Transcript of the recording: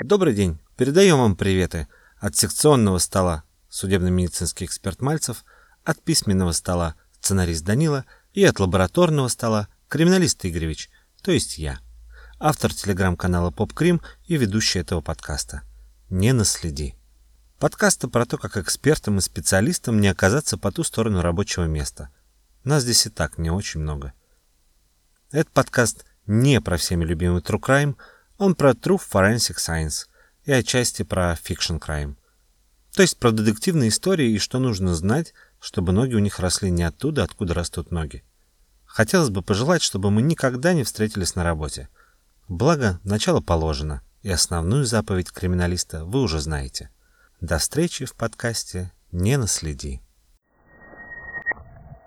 Добрый день. Передаем вам приветы от секционного стола судебно-медицинский эксперт Мальцев, от письменного стола сценарист Данила и от лабораторного стола криминалист Игоревич, то есть я. Автор телеграм-канала Поп Крим и ведущий этого подкаста. Не наследи. Подкаста про то, как экспертам и специалистам не оказаться по ту сторону рабочего места. Нас здесь и так не очень много. Этот подкаст не про всеми любимый True Crime, он про True Forensic Science и отчасти про Fiction Crime. То есть про детективные истории и что нужно знать, чтобы ноги у них росли не оттуда, откуда растут ноги. Хотелось бы пожелать, чтобы мы никогда не встретились на работе. Благо, начало положено, и основную заповедь криминалиста вы уже знаете. До встречи в подкасте «Не наследи».